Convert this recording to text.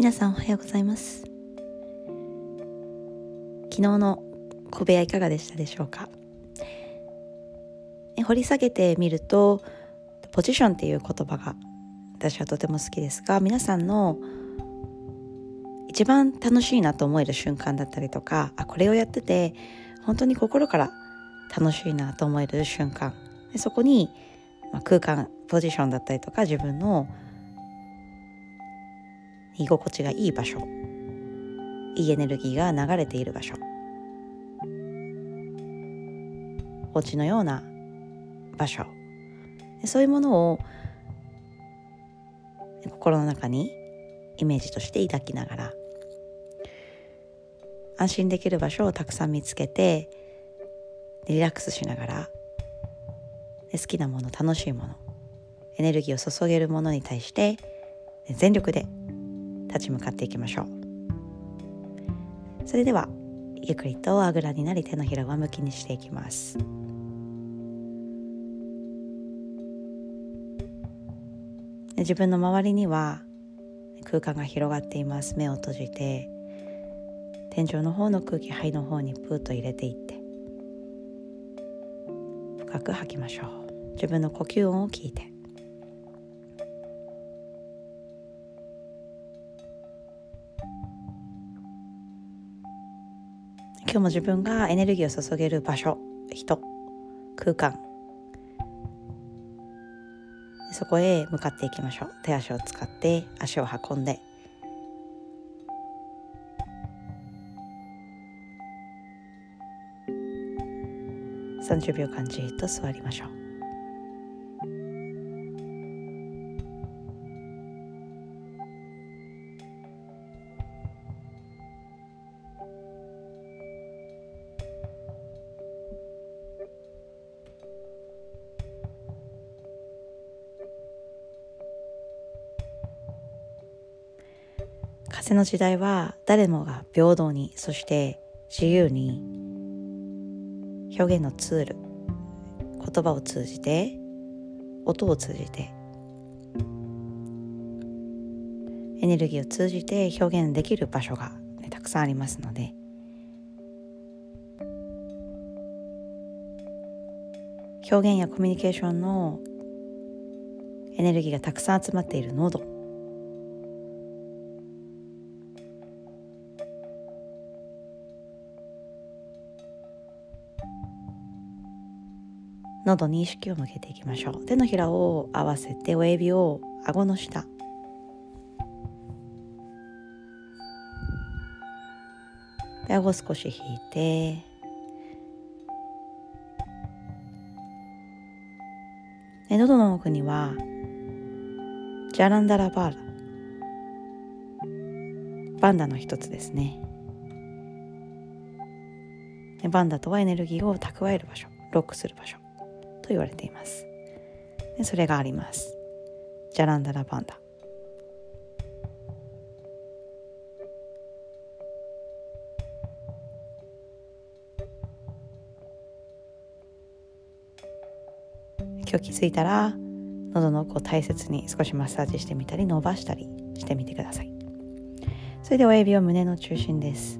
皆さんおはようございます。昨日の小部屋いかがでしたでしょうか？掘り下げてみるとポジションっていう言葉が私はとても好きですが皆さんの一番楽しいなと思える瞬間だったりとかあこれをやってて本当に心から楽しいなと思える瞬間。でそこに、まあ、空間ポジションだったりとか自分の居心地がいい場所。いいエネルギーが流れている場所。お家のような場所。そういうものを心の中にイメージとして抱きながら安心できる場所をたくさん見つけてリラックスしながら好きなもの楽しいものエネルギーを注げるものに対して全力で立ち向かっていきましょう。それではゆっくりとあぐらになり手のひらを向きにしていきます。自分の周りには空間が広がっています。目を閉じて天井の方の空気肺の方にプーッと入れていって深く吐きましょう。自分の呼吸音を聞いて。今日も自分がエネルギーを注げる場所人空間。そこへ向かっていきましょう。手足を使って足を運んで。30秒間じっと座りましょう。風の時代は誰もが平等にそして自由に表現のツール言葉を通じて音を通じてエネルギーを通じて表現できる場所が、ね、たくさんありますので。表現やコミュニケーションのエネルギーがたくさん集まっている喉喉に意識を向けていきましょう。手のひらを合わせて親指を顎の下。で顎少し引いて。で喉の奥にはジャランダラバーラバンダの一つですね。バンダとはエネルギーを蓄える場所。ロックする場所。と言われています。でそれがあります。ジャランダラバンダ今日気づいたら喉の奥を大切に少しマッサージしてみたり伸ばしたりしてみてください。それで親指は胸の中心です。